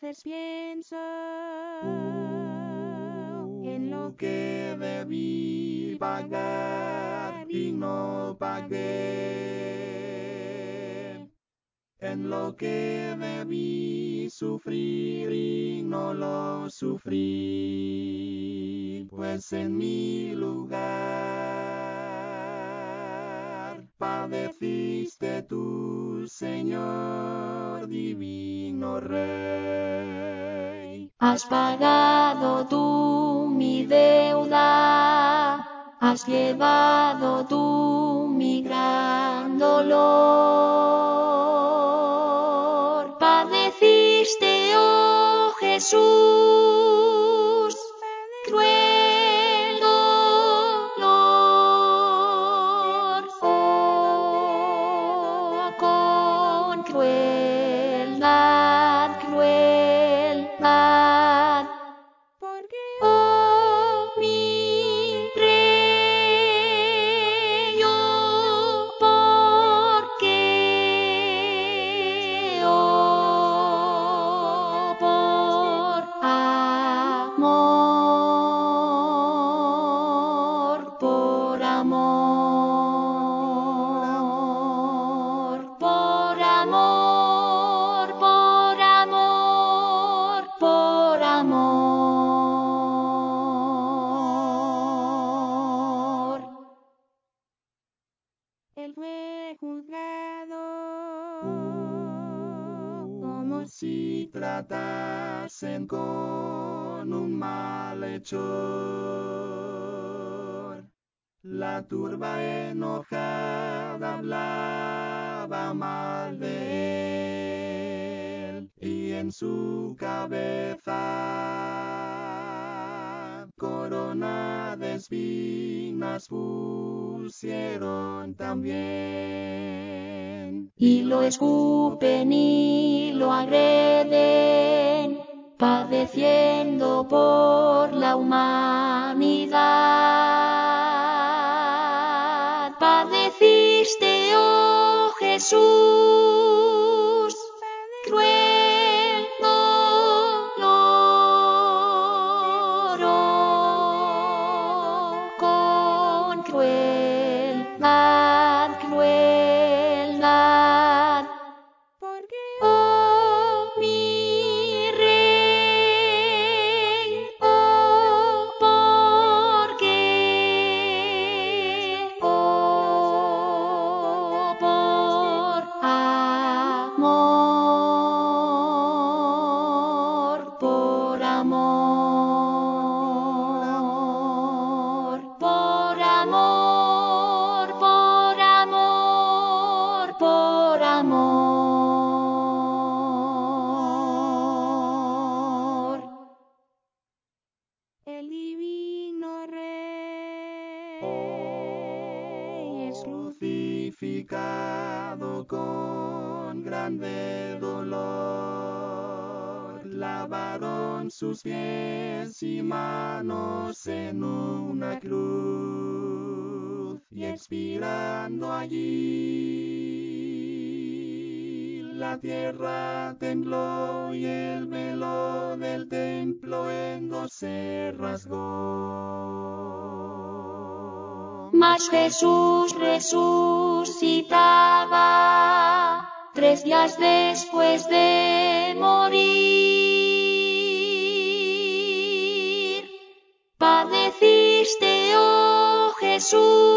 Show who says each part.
Speaker 1: veces pienso en lo que debí pagar y no pagué, en lo que debí sufrir y no lo sufrí, pues en mi lugar padeciste tú, Señor divino Rey.
Speaker 2: Has pagado tú mi deuda, has llevado tú mi gran dolor.
Speaker 1: Como si tratasen con un malhechor. La turba enojada hablaba mal de él y en su cabeza corona de espinas pusieron también.
Speaker 2: Y lo escupen y lo agreden, padeciendo por la humanidad. Padeciste, oh Jesús,
Speaker 1: crucificado con grande dolor. Lavaron sus pies y manos en una cruz y expirando allí la tierra tembló y el velo del templo en dos se rasgó.
Speaker 2: Mas Jesús resucitaba tres días después de morir. Padeciste, oh Jesús.